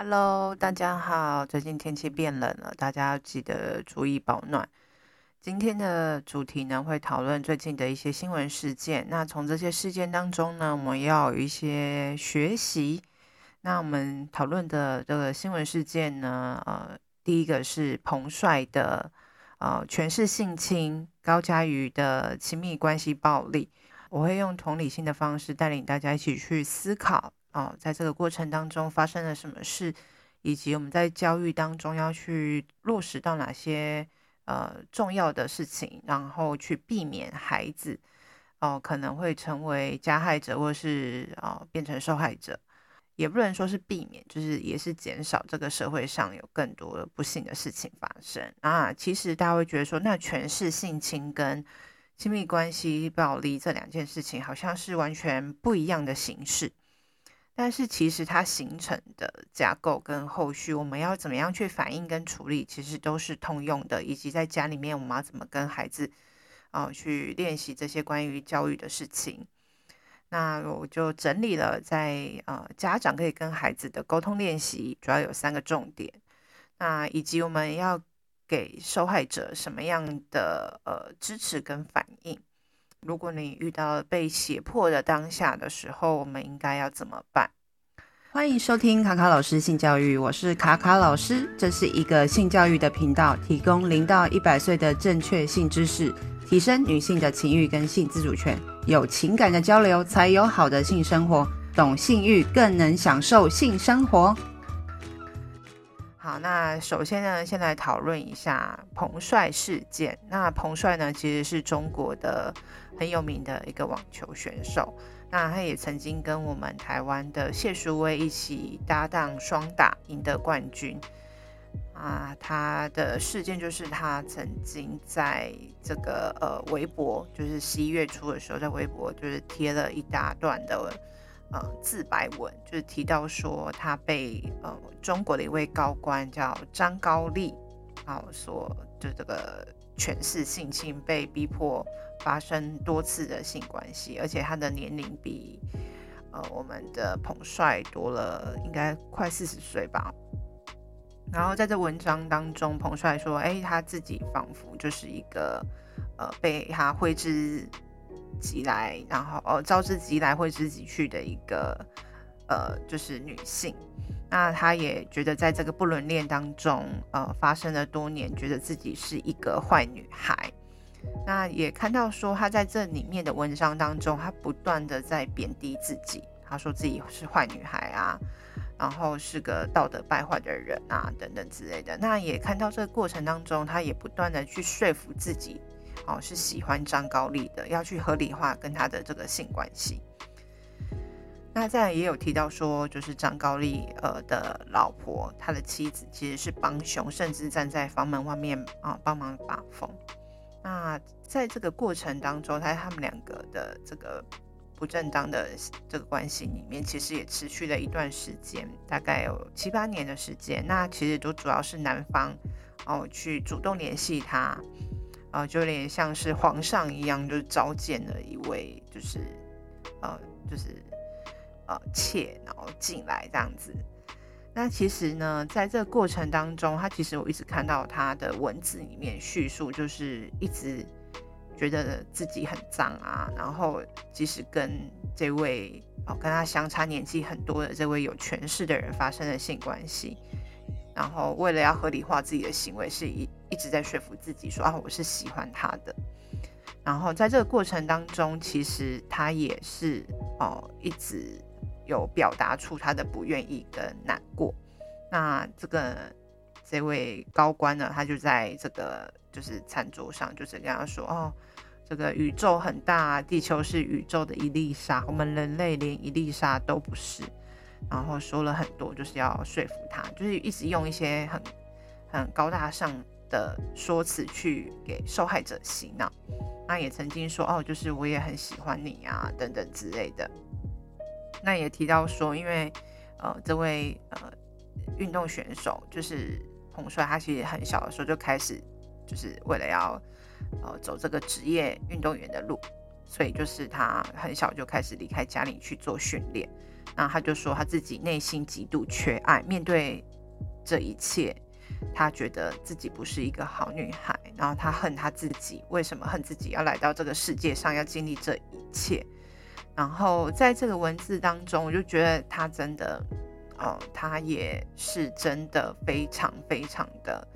Hello，大家好。最近天气变冷了，大家要记得注意保暖。今天的主题呢，会讨论最近的一些新闻事件。那从这些事件当中呢，我们要有一些学习。那我们讨论的这个新闻事件呢，呃，第一个是彭帅的呃权势性侵，高嘉瑜的亲密关系暴力。我会用同理心的方式带领大家一起去思考。哦，在这个过程当中发生了什么事，以及我们在教育当中要去落实到哪些呃重要的事情，然后去避免孩子哦、可能会成为加害者，或是哦、变成受害者，也不能说是避免，就是也是减少这个社会上有更多的不幸的事情发生啊。其实大家会觉得说，那全是性侵跟亲密关系暴力这两件事情，好像是完全不一样的形式。但是其实它形成的架构跟后续我们要怎么样去反应跟处理，其实都是通用的。以及在家里面我们要怎么跟孩子啊、呃、去练习这些关于教育的事情。那我就整理了在呃家长可以跟孩子的沟通练习，主要有三个重点。那以及我们要给受害者什么样的呃支持跟反应。如果你遇到被胁迫的当下的时候，我们应该要怎么办？欢迎收听卡卡老师性教育，我是卡卡老师，这是一个性教育的频道，提供零到一百岁的正确性知识，提升女性的情欲跟性自主权，有情感的交流才有好的性生活，懂性欲更能享受性生活。好，那首先呢，先来讨论一下彭帅事件。那彭帅呢，其实是中国的很有名的一个网球选手。那他也曾经跟我们台湾的谢淑薇一起搭档双打，赢得冠军。啊，他的事件就是他曾经在这个呃微博，就是十一月初的时候，在微博就是贴了一大段的。呃，自白文就是提到说，他被呃中国的一位高官叫张高丽，啊，所就这个诠释性侵，被逼迫发生多次的性关系，而且他的年龄比呃我们的彭帅多了，应该快四十岁吧。然后在这文章当中，彭帅说，哎，他自己仿佛就是一个呃被他挥之。即来，然后哦，招之即来，挥之即去的一个呃，就是女性。那他也觉得在这个不伦恋当中，呃，发生了多年，觉得自己是一个坏女孩。那也看到说，她在这里面的文章当中，她不断的在贬低自己，她说自己是坏女孩啊，然后是个道德败坏的人啊，等等之类的。那也看到这个过程当中，她也不断的去说服自己。哦，是喜欢张高丽的，要去合理化跟他的这个性关系。那再来也有提到说，就是张高丽呃的老婆，他的妻子其实是帮凶，甚至站在房门外面啊帮忙把风。那在这个过程当中，在他们两个的这个不正当的这个关系里面，其实也持续了一段时间，大概有七八年的时间。那其实都主要是男方哦去主动联系他。啊、呃，就有点像是皇上一样，就是召见了一位，就是，呃，就是，呃，妾，然后进来这样子。那其实呢，在这个过程当中，他其实我一直看到他的文字里面叙述，就是一直觉得自己很脏啊，然后即使跟这位哦跟他相差年纪很多的这位有权势的人发生了性关系。然后为了要合理化自己的行为，是一一直在说服自己说啊，我是喜欢他的。然后在这个过程当中，其实他也是哦，一直有表达出他的不愿意跟难过。那这个这位高官呢，他就在这个就是餐桌上，就是跟他说哦，这个宇宙很大，地球是宇宙的一粒沙，我们人类连一粒沙都不是。然后说了很多，就是要说服他，就是一直用一些很很高大上的说辞去给受害者洗脑。那也曾经说哦，就是我也很喜欢你啊，等等之类的。那也提到说，因为呃这位呃运动选手就是彭帅，他其实很小的时候就开始，就是为了要呃走这个职业运动员的路。所以就是他很小就开始离开家里去做训练。那他就说他自己内心极度缺爱，面对这一切，他觉得自己不是一个好女孩，然后他恨他自己，为什么恨自己要来到这个世界上，要经历这一切？然后在这个文字当中，我就觉得他真的，哦，他也是真的非常非常的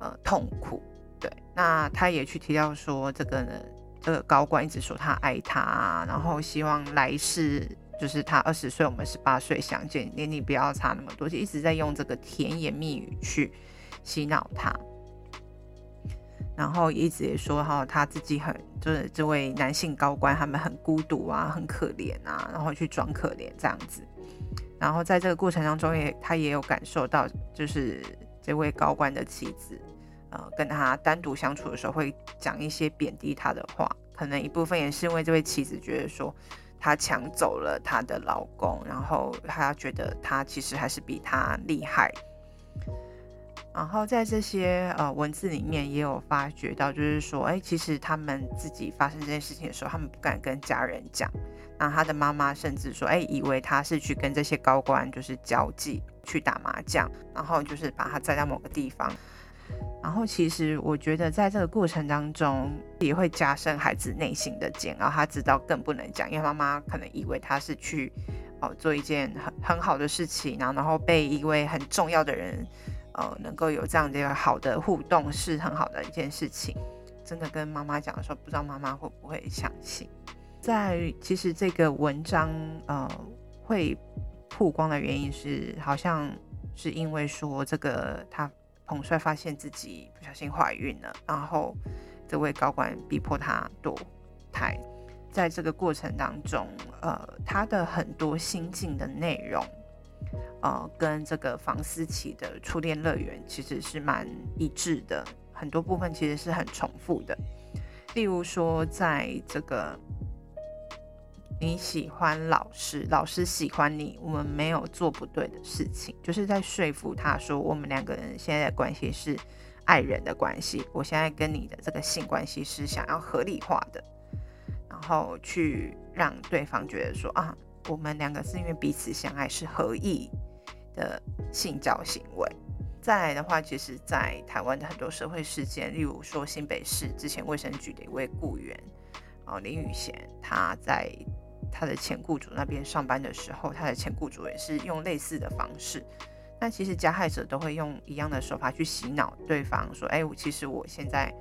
呃痛苦。对，那他也去提到说，这个呢，这个高官一直说他爱他，然后希望来世就是他二十岁，我们十八岁相见，年龄不要差那么多，就一直在用这个甜言蜜语去洗脑他。然后一直也说哈，他自己很就是这位男性高官，他们很孤独啊，很可怜啊，然后去装可怜这样子。然后在这个过程当中也，也他也有感受到，就是这位高官的妻子，呃，跟他单独相处的时候会讲一些贬低他的话，可能一部分也是因为这位妻子觉得说他抢走了他的老公，然后他觉得他其实还是比他厉害。然后在这些呃文字里面也有发觉到，就是说，哎，其实他们自己发生这件事情的时候，他们不敢跟家人讲。那他的妈妈甚至说，哎，以为他是去跟这些高官就是交际，去打麻将，然后就是把他载到某个地方。然后其实我觉得在这个过程当中，也会加深孩子内心的煎熬。他知道更不能讲，因为妈妈可能以为他是去哦做一件很很好的事情，然后然后被一位很重要的人。呃，能够有这样的一个好的互动是很好的一件事情。真的跟妈妈讲的时候，不知道妈妈会不会相信。在其实这个文章呃会曝光的原因是，好像是因为说这个他彭帅发现自己不小心怀孕了，然后这位高官逼迫他堕胎。在这个过程当中，呃，他的很多心境的内容。呃，跟这个房思琪的初恋乐园其实是蛮一致的，很多部分其实是很重复的。例如说，在这个你喜欢老师，老师喜欢你，我们没有做不对的事情，就是在说服他说，我们两个人现在的关系是爱人的关系，我现在跟你的这个性关系是想要合理化的，然后去让对方觉得说啊，我们两个是因为彼此相爱，是合意。的性交行为，再来的话，其实，在台湾的很多社会事件，例如说新北市之前卫生局的一位雇员，哦林宇贤，他在他的前雇主那边上班的时候，他的前雇主也是用类似的方式。那其实加害者都会用一样的手法去洗脑对方，说：“哎，我其实我现在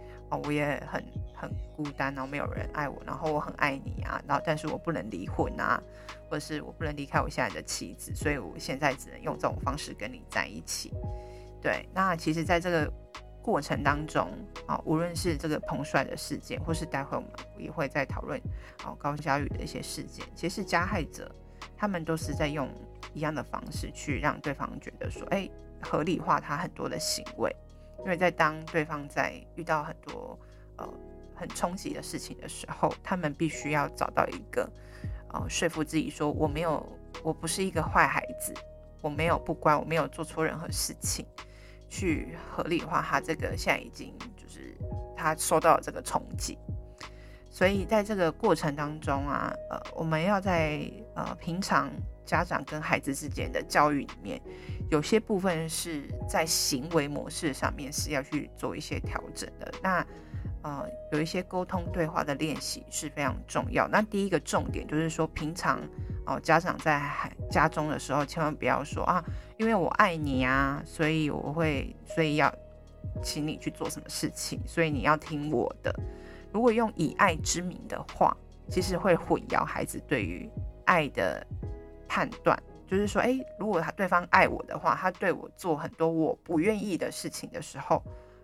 我也很很孤单，然后没有人爱我，然后我很爱你啊，然后但是我不能离婚啊，或者是我不能离开我现在的妻子，所以我现在只能用这种方式跟你在一起。”对，那其实在这个过程当中啊，无论是这个彭帅的事件，或是待会我们也会再讨论哦高嘉宇的一些事件，其实加害者他们都是在用。一样的方式去让对方觉得说，哎，合理化他很多的行为，因为在当对方在遇到很多呃很冲击的事情的时候，他们必须要找到一个呃说服自己说，我没有，我不是一个坏孩子，我没有不乖，我没有做错任何事情，去合理化他这个现在已经就是他受到了这个冲击，所以在这个过程当中啊，呃，我们要在呃平常。家长跟孩子之间的教育里面，有些部分是在行为模式上面是要去做一些调整的。那呃，有一些沟通对话的练习是非常重要。那第一个重点就是说，平常哦、家长在家中的时候，千万不要说啊，因为我爱你啊，所以我会，所以要请你去做什么事情，所以你要听我的。如果用以爱之名的话，其实会混淆孩子对于爱的。判断就是说，诶，如果他对方爱我的话，他对我做很多我不愿意的事情的时候，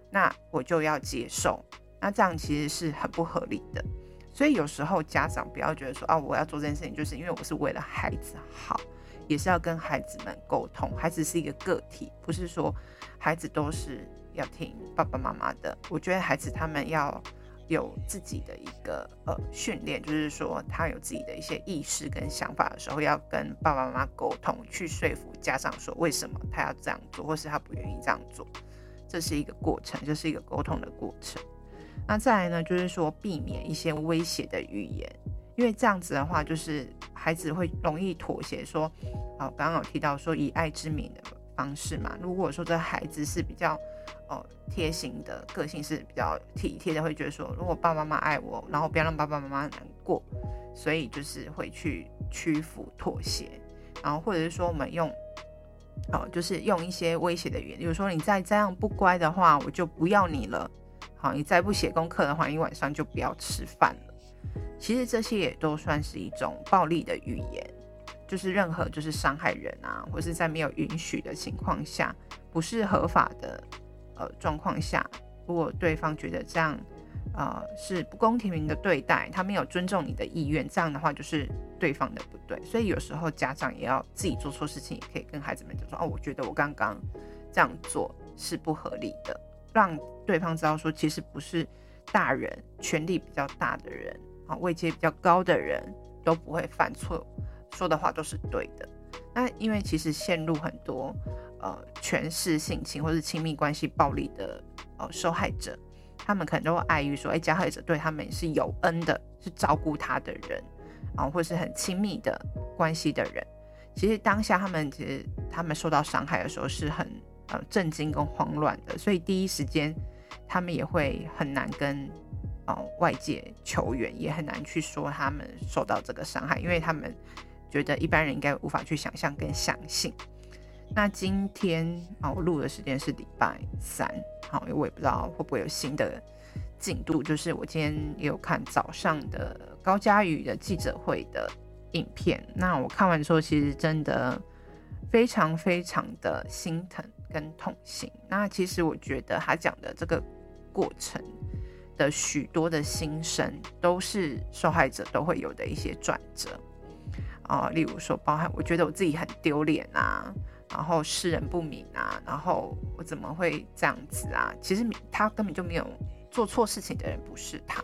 那我就要接受。那这样其实是很不合理的。所以有时候家长不要觉得说，啊，我要做这件事情，就是因为我是为了孩子好，也是要跟孩子们沟通。孩子是一个个体，不是说孩子都是要听爸爸妈妈的。我觉得孩子他们要。有自己的一个呃训练，就是说他有自己的一些意识跟想法的时候，要跟爸爸妈妈沟通，去说服家长说为什么他要这样做，或是他不愿意这样做，这是一个过程，这是一个沟通的过程。那再来呢，就是说避免一些威胁的语言，因为这样子的话，就是孩子会容易妥协。说，哦，刚刚有提到说以爱之名的方式嘛。如果说这孩子是比较哦贴心的个性，是比较体贴的，会觉得说，如果爸爸妈妈爱我，然后不要让爸爸妈妈难过，所以就是会去屈服妥协。然后或者是说我们用，哦，就是用一些威胁的语言，比如说你再这样不乖的话，我就不要你了。好，你再不写功课的话，你晚上就不要吃饭了。其实这些也都算是一种暴力的语言，就是任何就是伤害人啊，或是在没有允许的情况下，不是合法的呃状况下，如果对方觉得这样呃是不公平的对待，他没有尊重你的意愿，这样的话就是对方的不对。所以有时候家长也要自己做错事情，也可以跟孩子们就说哦，我觉得我刚刚这样做是不合理的。让对方知道说，其实不是大人权力比较大的人啊，位阶比较高的人都不会犯错，说的话都是对的。那因为其实陷入很多呃权势性侵或是亲密关系暴力的呃受害者，他们可能都会碍于说，哎，加害者对他们是有恩的，是照顾他的人啊，或是很亲密的关系的人。其实当下他们其实他们受到伤害的时候是很。呃，震惊跟慌乱的，所以第一时间他们也会很难跟呃外界求援，也很难去说他们受到这个伤害，因为他们觉得一般人应该无法去想象跟相信。那今天啊，我录的时间是礼拜三，好，因为我也不知道会不会有新的进度，就是我今天也有看早上的高嘉宇的记者会的影片，那我看完之后，其实真的非常非常的心疼。跟痛心，那其实我觉得他讲的这个过程的许多的心声，都是受害者都会有的一些转折啊，例如说，包含我觉得我自己很丢脸啊，然后世人不明啊，然后我怎么会这样子啊？其实他根本就没有做错事情的人不是他，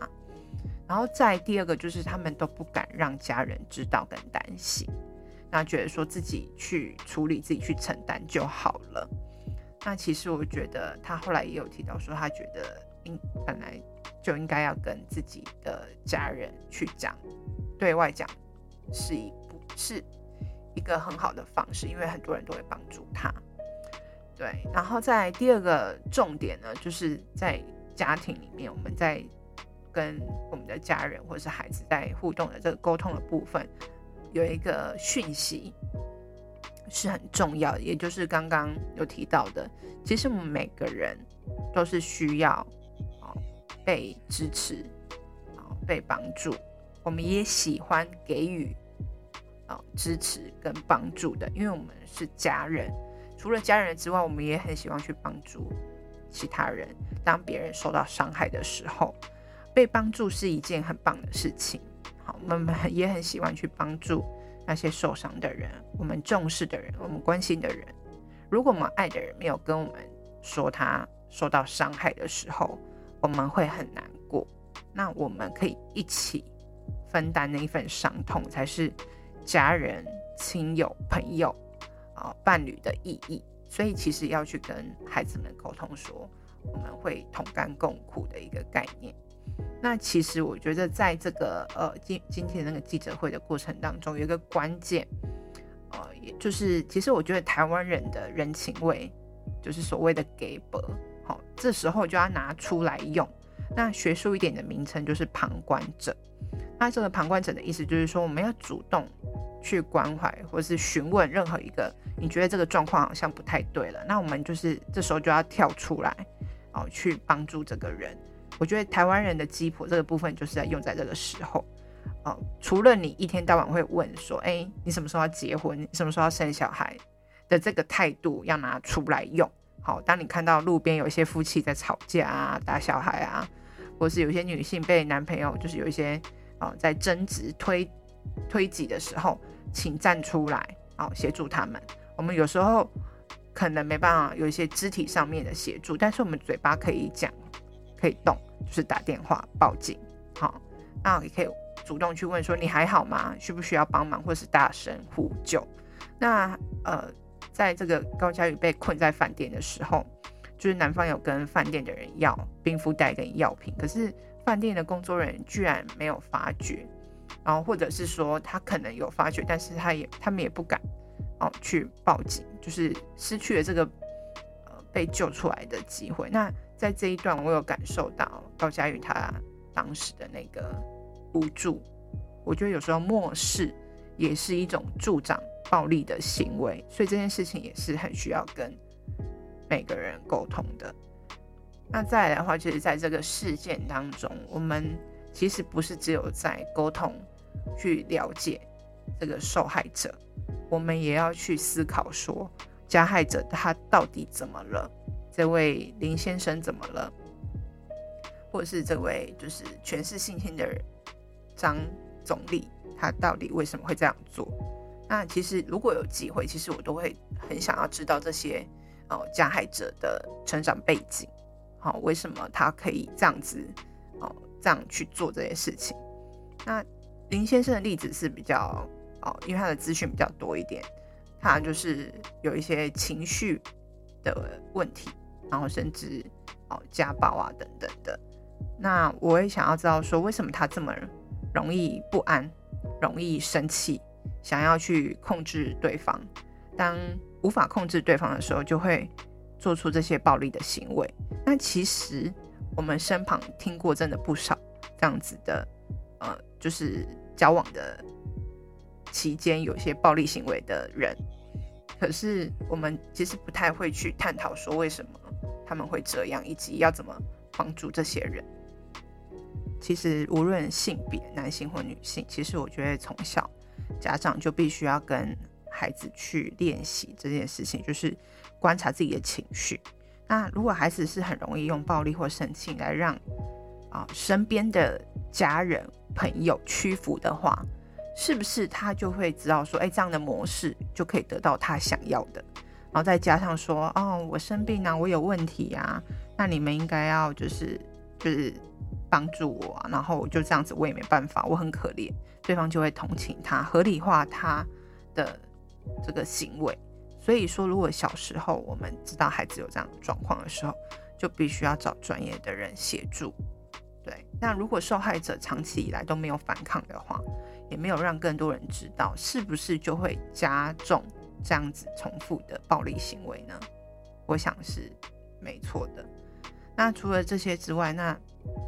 然后再第二个就是他们都不敢让家人知道跟担心，那觉得说自己去处理、自己去承担就好了。那其实我觉得他后来也有提到说，他觉得应本来就应该要跟自己的家人去讲，对外讲是一不是一个很好的方式，因为很多人都会帮助他。对，然后在第二个重点呢，就是在家庭里面，我们在跟我们的家人或者是孩子在互动的这个沟通的部分，有一个讯息。是很重要的，也就是刚刚有提到的，其实我们每个人都是需要啊被支持被帮助，我们也喜欢给予啊支持跟帮助的，因为我们是家人。除了家人之外，我们也很喜欢去帮助其他人。当别人受到伤害的时候，被帮助是一件很棒的事情。好，我们也很喜欢去帮助。那些受伤的人，我们重视的人，我们关心的人，如果我们爱的人没有跟我们说他受到伤害的时候，我们会很难过。那我们可以一起分担那一份伤痛，才是家人、亲友、朋友啊、伴侣的意义。所以，其实要去跟孩子们沟通说，我们会同甘共苦的一个概念。那其实我觉得，在这个呃今今天那个记者会的过程当中，有一个关键，呃，也就是其实我觉得台湾人的人情味，就是所谓的给博，好，这时候就要拿出来用。那学术一点的名称就是旁观者。那这个旁观者的意思就是说，我们要主动去关怀或是询问任何一个你觉得这个状况好像不太对了，那我们就是这时候就要跳出来，哦，去帮助这个人。我觉得台湾人的鸡婆这个部分就是在用在这个时候，哦，除了你一天到晚会问说，哎，你什么时候要结婚？你什么时候要生小孩？的这个态度要拿出来用。好，当你看到路边有一些夫妻在吵架啊、打小孩啊，或是有些女性被男朋友就是有一些哦在争执、推推挤的时候，请站出来，哦，协助他们。我们有时候可能没办法有一些肢体上面的协助，但是我们嘴巴可以讲。可以动，就是打电话报警，好，那也可以主动去问说，你还好吗？需不需要帮忙，或是大声呼救？那呃，在这个高嘉宇被困在饭店的时候，就是男方有跟饭店的人要冰敷袋跟药品，可是饭店的工作人员居然没有发觉，然后或者是说他可能有发觉，但是他也他们也不敢哦去报警，就是失去了这个呃被救出来的机会。那在这一段，我有感受到高嘉宇他当时的那个无助，我觉得有时候漠视也是一种助长暴力的行为，所以这件事情也是很需要跟每个人沟通的。那再来的话，就是在这个事件当中，我们其实不是只有在沟通去了解这个受害者，我们也要去思考说，加害者他到底怎么了？这位林先生怎么了？或者是这位就是全是性侵的人张总理，他到底为什么会这样做？那其实如果有机会，其实我都会很想要知道这些哦加害者的成长背景，好、哦，为什么他可以这样子哦这样去做这些事情？那林先生的例子是比较哦，因为他的资讯比较多一点，他就是有一些情绪的问题。然后甚至哦家暴啊等等的，那我也想要知道说，为什么他这么容易不安，容易生气，想要去控制对方，当无法控制对方的时候，就会做出这些暴力的行为。那其实我们身旁听过真的不少这样子的，呃，就是交往的期间有些暴力行为的人，可是我们其实不太会去探讨说为什么。他们会这样，以及要怎么帮助这些人。其实无论性别，男性或女性，其实我觉得从小家长就必须要跟孩子去练习这件事情，就是观察自己的情绪。那如果孩子是很容易用暴力或生气来让啊身边的家人朋友屈服的话，是不是他就会知道说，哎，这样的模式就可以得到他想要的？然后再加上说，哦，我生病啊，我有问题啊，那你们应该要就是就是帮助我，然后我就这样子，我也没办法，我很可怜，对方就会同情他，合理化他的这个行为。所以说，如果小时候我们知道孩子有这样的状况的时候，就必须要找专业的人协助。对，那如果受害者长期以来都没有反抗的话，也没有让更多人知道，是不是就会加重？这样子重复的暴力行为呢，我想是没错的。那除了这些之外，那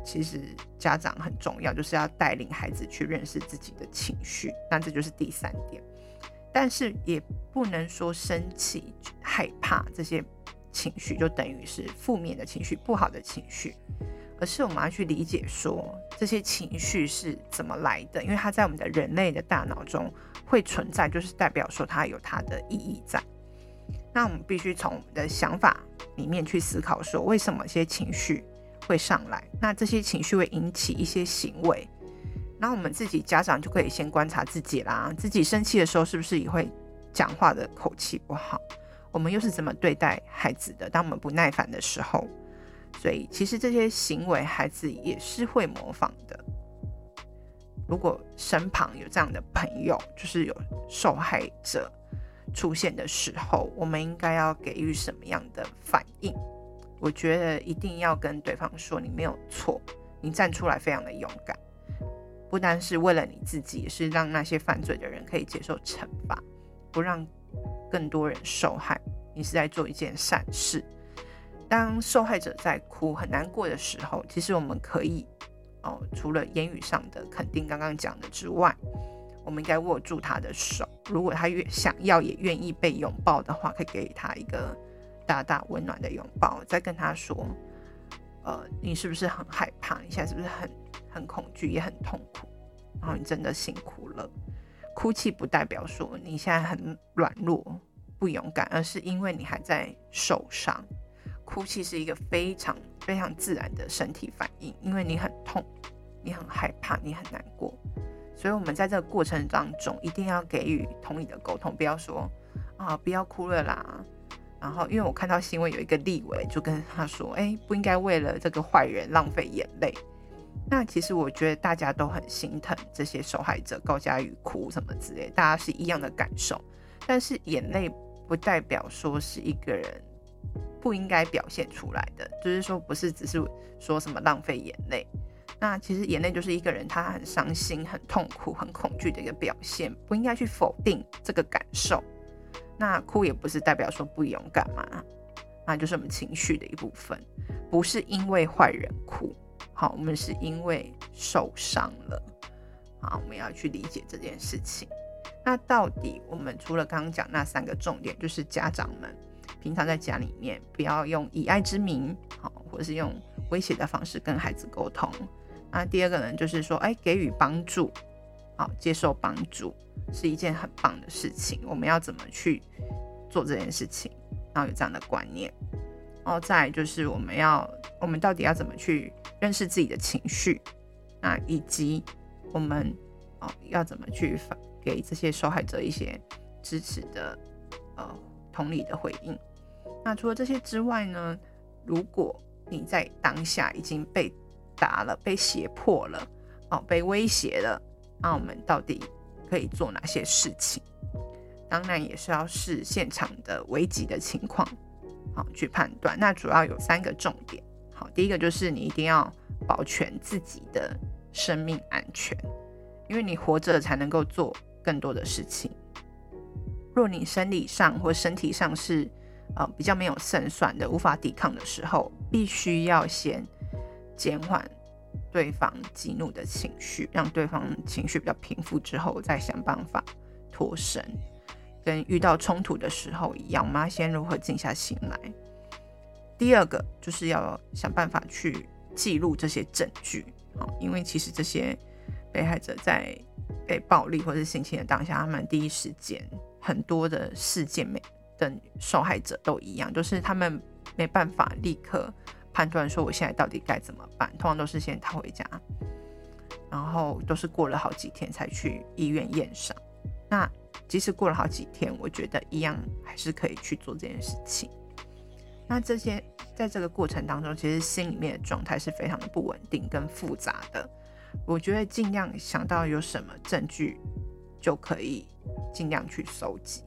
其实家长很重要，就是要带领孩子去认识自己的情绪。那这就是第三点。但是也不能说生气、害怕这些情绪就等于是负面的情绪、不好的情绪，而是我们要去理解说这些情绪是怎么来的，因为它在我们的人类的大脑中。会存在，就是代表说它有它的意义在。那我们必须从我们的想法里面去思考，说为什么些情绪会上来？那这些情绪会引起一些行为。那我们自己家长就可以先观察自己啦，自己生气的时候是不是也会讲话的口气不好？我们又是怎么对待孩子的？当我们不耐烦的时候，所以其实这些行为孩子也是会模仿的。如果身旁有这样的朋友，就是有受害者出现的时候，我们应该要给予什么样的反应？我觉得一定要跟对方说，你没有错，你站出来非常的勇敢，不单是为了你自己，也是让那些犯罪的人可以接受惩罚，不让更多人受害。你是在做一件善事。当受害者在哭很难过的时候，其实我们可以。哦，除了言语上的肯定，刚刚讲的之外，我们应该握住他的手。如果他愿想要也愿意被拥抱的话，可以给他一个大大温暖的拥抱，再跟他说：“呃，你是不是很害怕？你现在是不是很很恐惧，也很痛苦？然后你真的辛苦了。哭泣不代表说你现在很软弱、不勇敢，而是因为你还在受伤。”哭泣是一个非常非常自然的身体反应，因为你很痛，你很害怕，你很难过，所以我们在这个过程当中一定要给予同理的沟通，不要说啊，不要哭了啦。然后，因为我看到新闻有一个立委就跟他说，哎，不应该为了这个坏人浪费眼泪。那其实我觉得大家都很心疼这些受害者，高嘉瑜哭什么之类，大家是一样的感受。但是眼泪不代表说是一个人。不应该表现出来的，就是说不是只是说什么浪费眼泪。那其实眼泪就是一个人他很伤心、很痛苦、很恐惧的一个表现，不应该去否定这个感受。那哭也不是代表说不勇敢嘛，那就是我们情绪的一部分，不是因为坏人哭，好，我们是因为受伤了，好，我们要去理解这件事情。那到底我们除了刚刚讲那三个重点，就是家长们平常在家里面不要用以爱之名，好，或者是用威胁的方式跟孩子沟通。那第二个呢，就是说，哎，给予帮助，好，接受帮助是一件很棒的事情。我们要怎么去做这件事情？然后有这样的观念。然后再就是我们要，我们到底要怎么去认识自己的情绪？那以及我们哦要怎么去给这些受害者一些支持的呃同理的回应？那除了这些之外呢，如果你在当下已经被打了，被胁迫了，哦，被威胁了，那我们到底可以做哪些事情？当然也是要视现场的危急的情况，好去判断。那主要有三个重点，好，第一个就是你一定要保全自己的生命安全，因为你活着才能够做更多的事情。若你生理上或身体上是呃比较没有胜算的，无法抵抗的时候，必须要先。减缓对方激怒的情绪，让对方情绪比较平复之后，再想办法脱身。跟遇到冲突的时候一样，我们要先如何静下心来。第二个就是要想办法去记录这些证据，啊因为其实这些被害者在被暴力或者性侵的当下，他们第一时间很多的事件没等受害者都一样，就是他们没办法立刻。判断说我现在到底该怎么办，通常都是先逃回家，然后都是过了好几天才去医院验伤。那即使过了好几天，我觉得一样还是可以去做这件事情。那这些在这个过程当中，其实心里面的状态是非常的不稳定跟复杂的。我觉得尽量想到有什么证据，就可以尽量去搜集。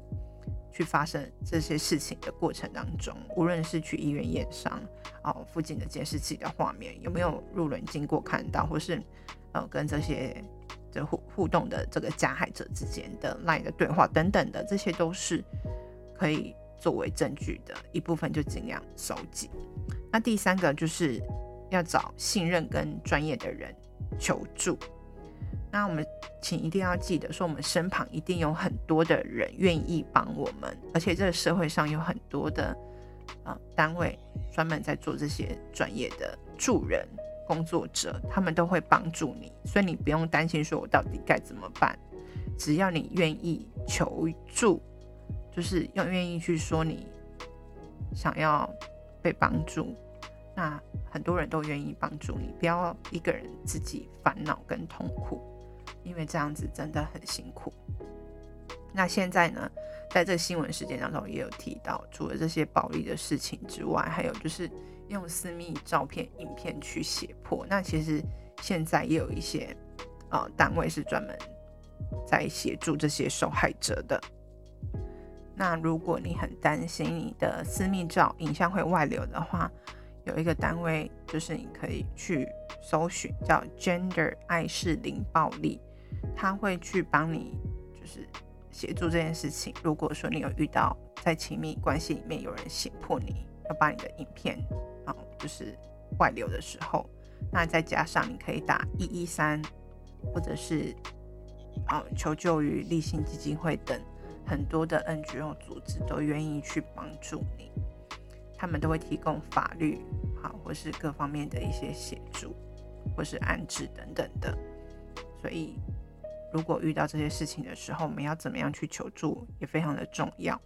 去发生这些事情的过程当中，无论是去医院验伤，哦，附近的监视器的画面有没有路人经过看到，或是呃跟这些的互互动的这个加害者之间的 LINE 的对话等等的，这些都是可以作为证据的一部分，就尽量收集。那第三个就是要找信任跟专业的人求助。那我们请一定要记得，说我们身旁一定有很多的人愿意帮我们，而且这个社会上有很多的啊、呃、单位专门在做这些专业的助人工作者，他们都会帮助你，所以你不用担心说我到底该怎么办，只要你愿意求助，就是要愿意去说你想要被帮助，那很多人都愿意帮助你，不要一个人自己烦恼跟痛苦。因为这样子真的很辛苦。那现在呢，在这个新闻事件当中也有提到，除了这些暴力的事情之外，还有就是用私密照片、影片去胁迫。那其实现在也有一些呃单位是专门在协助这些受害者的。那如果你很担心你的私密照、影像会外流的话，有一个单位就是你可以去搜寻，叫 Gender 爱是零暴力。他会去帮你，就是协助这件事情。如果说你有遇到在亲密关系里面有人胁迫你要把你的影片啊，就是外流的时候，那再加上你可以打一一三，或者是啊求救于立信基金会等很多的 NGO 组织都愿意去帮助你，他们都会提供法律好或是各方面的一些协助，或是安置等等的，所以。如果遇到这些事情的时候，我们要怎么样去求助也非常的重要。